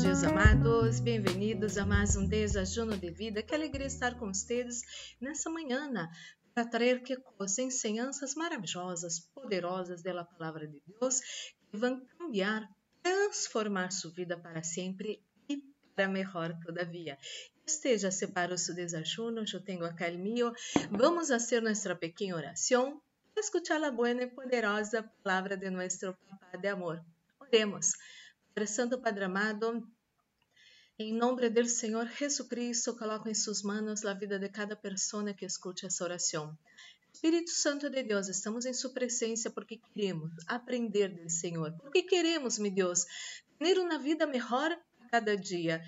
Dias, amados. Bem-vindos a mais um desajuno de vida. Que alegria estar com vocês nessa manhã para trazer que ensinanças maravilhosas, poderosas da palavra de Deus que vão cambiar, transformar sua vida para sempre e para melhor todavia. Esteja para o seu desajuno, eu tenho acá o meu. Vamos fazer nossa pequena oração para escutar a boa e poderosa palavra de nosso Papá de amor. Oremos. Padre Santo, Padre amado, em nome do Senhor Jesucristo, coloco em suas mãos a vida de cada pessoa que escute essa oração. Espírito Santo de Deus, estamos em sua presença porque queremos aprender do Senhor, porque queremos, meu Deus, ter uma vida melhor a cada dia.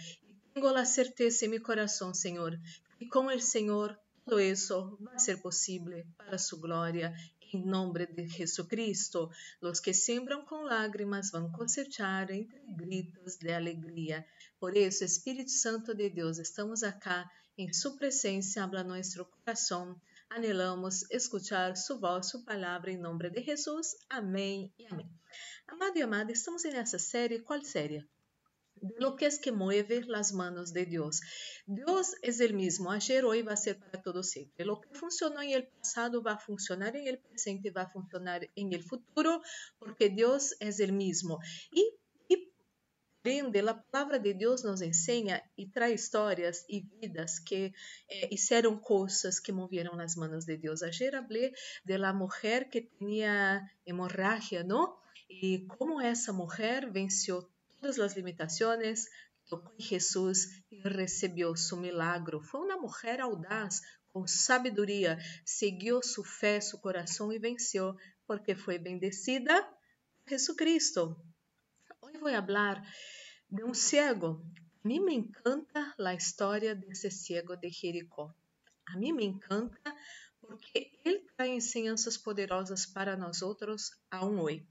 Tenho a certeza em meu coração, Senhor, que com o Senhor tudo isso vai ser possível para sua glória em nome de Jesucristo, os que sembram com lágrimas vão cosechar entre gritos de alegria. Por isso, Espírito Santo de Deus, estamos acá em Sua presença, habla nosso coração. Anelamos escuchar Sua voz, Sua palavra, em nome de Jesus. Amém e amém. Amado e amada, estamos nessa série. Qual série? De lo que es que mueve las manos de Dios. Dios es el mismo, ayer, hoy va a ser para todo siempre. Lo que funcionó en el pasado va a funcionar en el presente, va a funcionar en el futuro, porque Dios es el mismo. Y Aprende, a palavra de Deus nos ensina e traz histórias e vidas que eh, hicieron coisas que moveram as manos de Deus. Ayer hablé de la mujer que tinha hemorragia, ¿no? E como essa mulher venceu todas as limitações, tocou em Jesus e recebeu seu milagro. Foi uma mulher audaz, com sabedoria, seguiu sua fé, seu coração e venceu, porque foi bendecida por Jesucristo. Hoje vou falar de um cego. A mim me encanta a história desse cego de Jericó. A mim me encanta porque ele traz ensinanças poderosas para nós outros a um oi.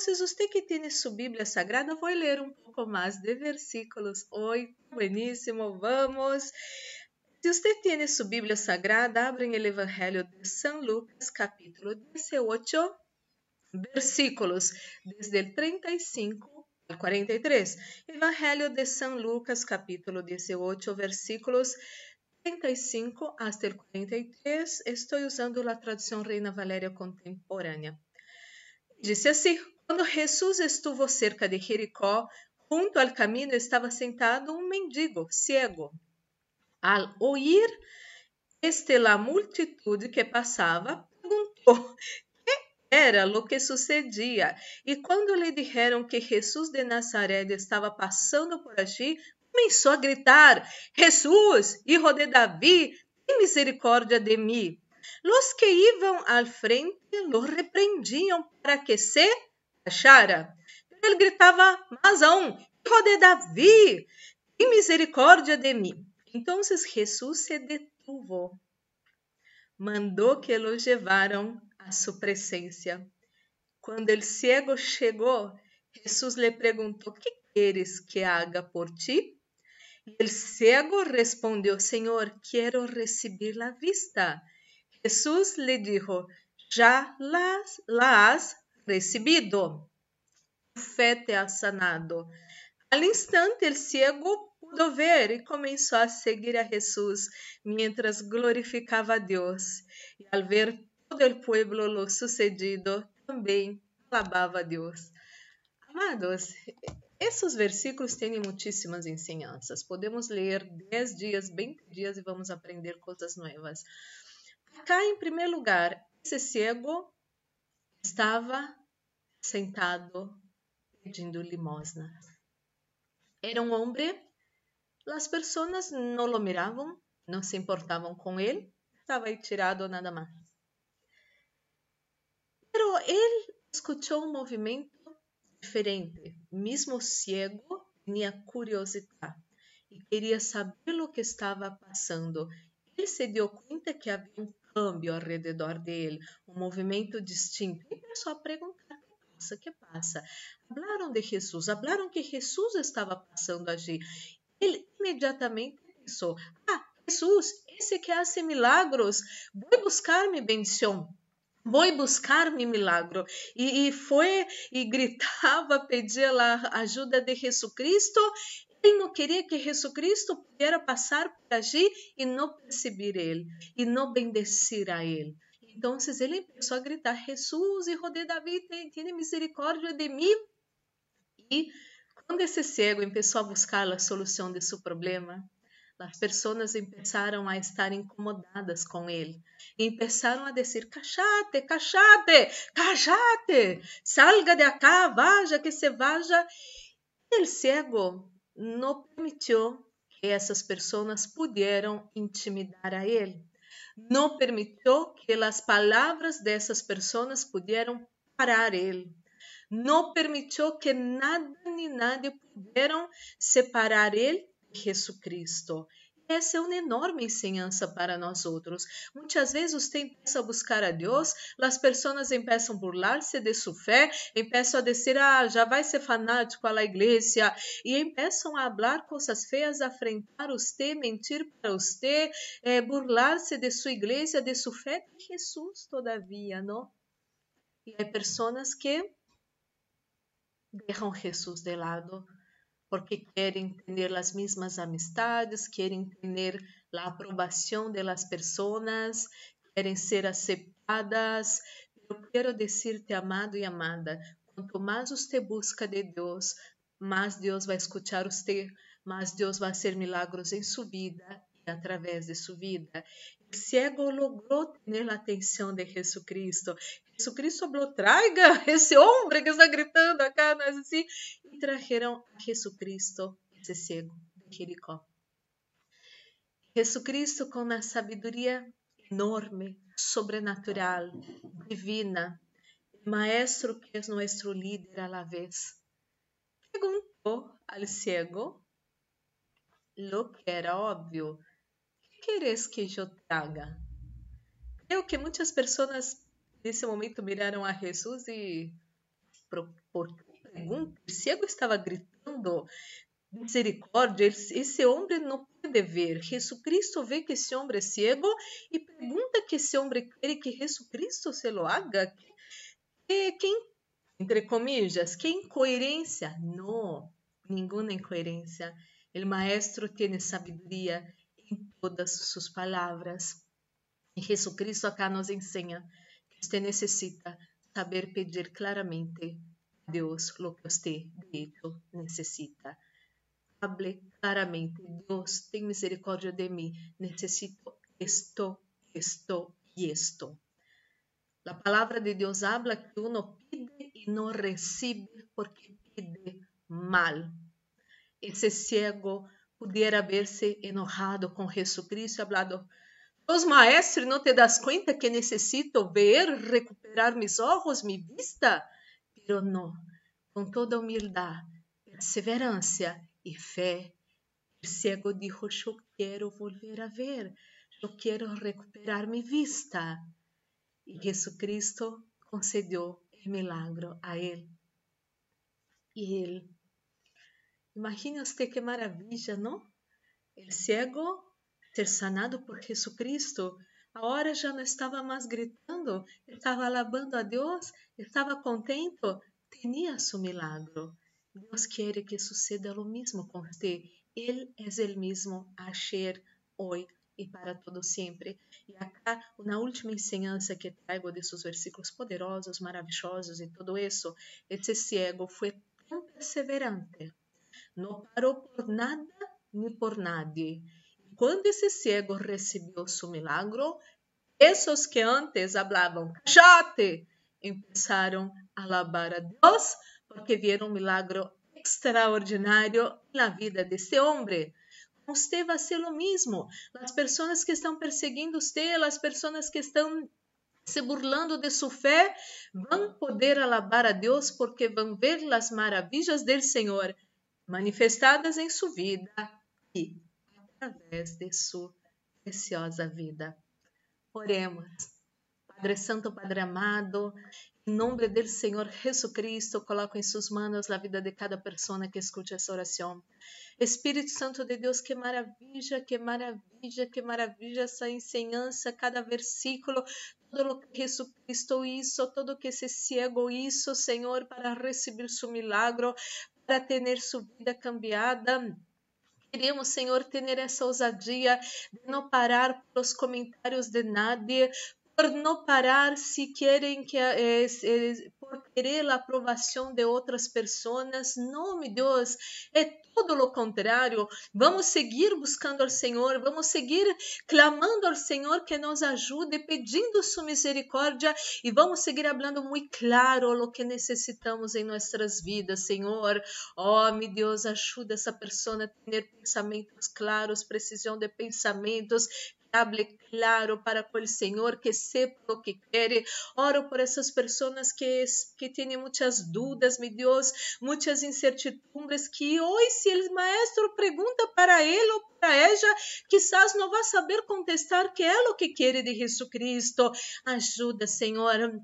Então, você que tem sua Bíblia Sagrada, vou ler um pouco mais de versículos. Oi, bueníssimo, vamos. Se você tem sua Bíblia Sagrada, abrem o Evangelho de São Lucas, capítulo 18, versículos desde o 35 ao 43. Evangelho de São Lucas, capítulo 18, versículos 35 até o 43. Estou usando a tradução Reina Valéria contemporânea. Disse assim: quando Jesus estuvo cerca de Jericó, junto ao caminho estava sentado um mendigo cego. Al ouvir este la multitude que passava, perguntou que era o que sucedia. E quando lhe disseram que Jesus de Nazaré estava passando por allí, começou a gritar: Jesus, hijo de Davi, tem misericórdia de mim. Los que iam al frente lo repreendiam para que se achara. Ele gritava um, Hijo de Davi, tem misericórdia de mim. Então Jesus se detuvo, mandou que lo levaram a sua presença. Quando o cego chegou, Jesus lhe perguntou: Que queres que haga por ti? E o cego respondeu: Senhor, quero receber a vista. Jesus lhe dijo: Já las, la has recibido. Tu fé te ha sanado. Al instante, el ciego pudo ver e começou a seguir a Jesus, mientras glorificava a Deus. E al ver todo el pueblo lo sucedido, também alabava a Deus. Amados, esses versículos têm muitíssimas ensinanças. Podemos ler 10 dias, 20 dias e vamos aprender coisas novas. Cá, em primeiro lugar, esse cego estava sentado pedindo limosna. Era um homem, as pessoas não lo miravam, não se importavam com ele, estava tirado nada mais. Pero ele escutou um movimento diferente, mesmo cego, tinha curiosidade e queria saber o que estava passando. Ele se deu conta que havia um câmbio ao redor dele, um movimento distinto. E começou a perguntar: passa? que passa? Falaram de Jesus, falaram que Jesus estava passando allí. Ele imediatamente pensou: ah, Jesus, esse que hace milagros, vou buscar minha bendição. vou buscar meu milagro. E, e foi e gritava, pedia a ajuda de Jesus Cristo. Ele não queria que Jesus Cristo pudesse passar por allí e não perceber ele, e não bendecer a ele. Então ele começou a gritar: Jesus, hijo de David, tem misericórdia de mim. E quando esse cego começou a buscar a solução de seu problema, as pessoas começaram a estar incomodadas com ele e começaram a dizer: Cachate, cachate, cachate, salga de acá, vaja, que se vaja. E o cego não permitiu que essas pessoas pudieram intimidar a ele. Não permitiu que as palavras dessas pessoas pudieram parar ele. Não permitiu que nada nem nadie pudieram separar ele Jesus Cristo. Essa é uma enorme ensinança para nós outros. Muitas vezes você começa a buscar a Deus, as pessoas começam a burlar-se de sua fé, começam a dizer, ah, já vai ser fanático à igreja, e começam a falar coisas feias, a afrentar você, mentir para você, eh, burlar-se de sua igreja, de sua fé. Jesus, todavia, não? E há pessoas que deixam Jesus de lado porque querem ter as mesmas amistades, querem ter a aprovação das pessoas, querem ser aceitadas. Eu quero dizer-te, amado e amada, quanto mais você busca de Deus, mais Deus vai escutar você, mais Deus vai fazer milagros em sua vida e através de sua vida. O ciego logrou ter a atenção de Jesus Cristo. Jesus Cristo falou: traiga esse homem que está gritando acá, não é assim? E trajeron a Jesus Cristo, esse cego de Jericó. Jesus Cristo, com uma sabedoria enorme, sobrenatural, divina, maestro que é nosso líder a la vez, perguntou al ciego lo que era óbvio queres que eu traga? Creio que muitas pessoas nesse momento miraram a Jesus e por, por pergunta, o cego estava gritando misericórdia, esse homem não pode ver. Jesus Cristo vê que esse homem é cego e pergunta que esse homem quer que Jesus Cristo se lo haga. Que, que, entre comillas, que incoerência? Não, nenhuma incoerência. O maestro tem sabedoria em todas suas palavras. E Jesus Cristo acá nos ensina você necessita saber pedir claramente a Deus o que você de hecho necessita. Hable claramente, Deus, tem misericórdia de mim, necessito esto, esto e esto. A palavra de Deus habla que uno pide e não recebe porque pide mal. Esse cego pudiera haberse enojado com Jesucristo hablado, Os maestros, não te das conta que necessito ver, recuperar mis ojos, mi vista? Pero não, com toda humildade, perseverança e fé, o cego dijo, eu quero volver a ver, eu quero recuperar mi vista. E Jesucristo concedeu o milagro a ele. E ele Imagine usted qué maravilla, ¿no? El ciego ser sanado por Jesucristo. Ahora já não estava mais gritando, estava alabando a Deus, estava contento, tinha seu milagro. Deus quer que suceda o mesmo com você. Ele é o mesmo ayer, hoje e para todo sempre. E acá, na última ensinança que trago desses versículos poderosos, maravilhosos e tudo isso, esse cego foi tão perseverante não parou por nada nem por nadie. Quando esse cego recebeu seu milagro, esses que antes falavam cachate, começaram a alabar a Deus porque viram um milagro extraordinário na vida desse homem. Você vai ser o mesmo. As pessoas que estão perseguindo você, as pessoas que estão se burlando de sua fé, vão poder alabar a Deus porque vão ver as maravilhas do Senhor manifestadas em sua vida e através de sua preciosa vida. Oremos. Padre Santo, Padre amado, em nome do Senhor Jesus Cristo, coloco em suas mãos a vida de cada pessoa que escute essa oração. Espírito Santo de Deus, que maravilha, que maravilha, que maravilha essa ensinança, cada versículo, todo o que Jesus Cristo hizo, todo que esse ciego hizo, Senhor, para receber seu milagro, para ter sua vida cambiada. Queremos, Senhor, ter essa ousadia de não parar pelos comentários de nadie, por não parar se querem que eh, eh, querer a aprovação de outras pessoas. Não, meu Deus, é todo o contrário. Vamos seguir buscando ao Senhor, vamos seguir clamando ao Senhor que nos ajude, pedindo sua misericórdia e vamos seguir falando muito claro o que necessitamos em nossas vidas, Senhor. Oh, meu Deus, ajuda essa pessoa a ter pensamentos claros, precisão de pensamentos, hable claro para com o Senhor, que sepa o que quer. Oro por essas pessoas que, que têm muitas dúvidas, meu Deus, muitas incertidumbres, que hoje, se o maestro pergunta para ele ou para ela, quizás não vai saber contestar que é o que quer de Jesus Cristo. Ajuda, Senhor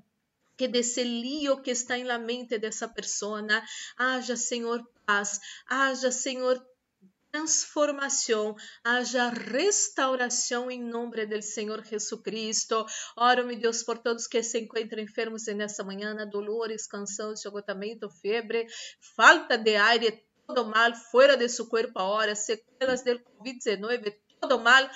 que desse lío que está em la mente dessa pessoa haja, Senhor, paz, haja, Senhor, transformação, haja restauração em nome do Senhor Jesucristo. Oro, meu Deus, por todos que se encontram enfermos nessa manhã, dolores, cansaço, esgotamento, febre, falta de ar, todo mal fora de seu corpo agora, sequelas do Covid-19, todo mal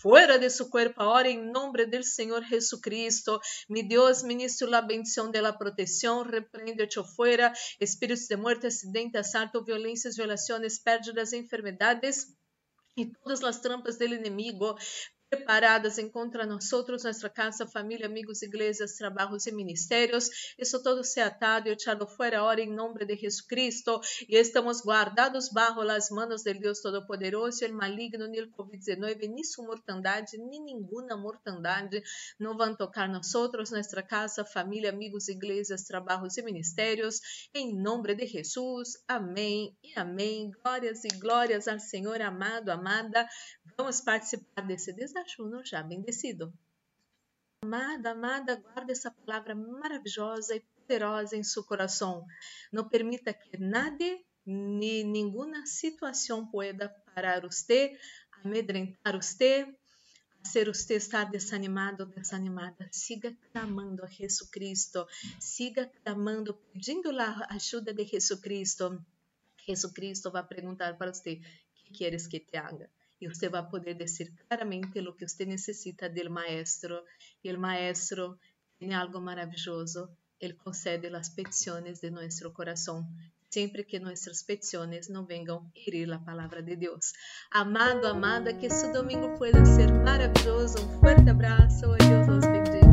fuera de su cuerpo ahora en nombre del Señor Jesucristo. Mi Dios, ministro la bendición de la protección, reprende, echo fuera espíritus de muerte, accidentes, asalto, violências, violações, pérdidas, enfermedades e todas as trampas do inimigo preparadas encontra nosotros, nuestra casa, familia, amigos, iglesias, trabajos y ministerios. Eso todo sea atado y echado fuera ahora en nombre de Jesucristo. Y estamos guardados bajo las manos del Dios Todopoderoso, el maligno, ni el COVID-19, ni su mortandad, ni ninguna mortandad no van a tocar nosotros, nuestra casa, familia, amigos, iglesias, trabajos y ministerios. En nombre de Jesús. Amén y amén. Glórias y glórias al Señor amado, amada. Vamos participar desse desajuno já bendecido. Amada, amada, guarde essa palavra maravilhosa e poderosa em seu coração. Não permita que nada nem nenhuma situação pueda parar você, amedrentar você, fazer você estar desanimado ou desanimada. Siga clamando a Jesus Cristo, siga clamando, pedindo a ajuda de Jesus Cristo. Jesus Cristo vai perguntar para você: o que queres que te haga? Y usted va a poder decir claramente lo que usted necesita del maestro. Y el maestro tiene algo maravilloso. Él concede las peticiones de nuestro corazón, siempre que nuestras peticiones no vengan a herir la palabra de Dios. Amado, amada, que su domingo pueda ser maravilloso. Un fuerte abrazo y Dios los bendiga.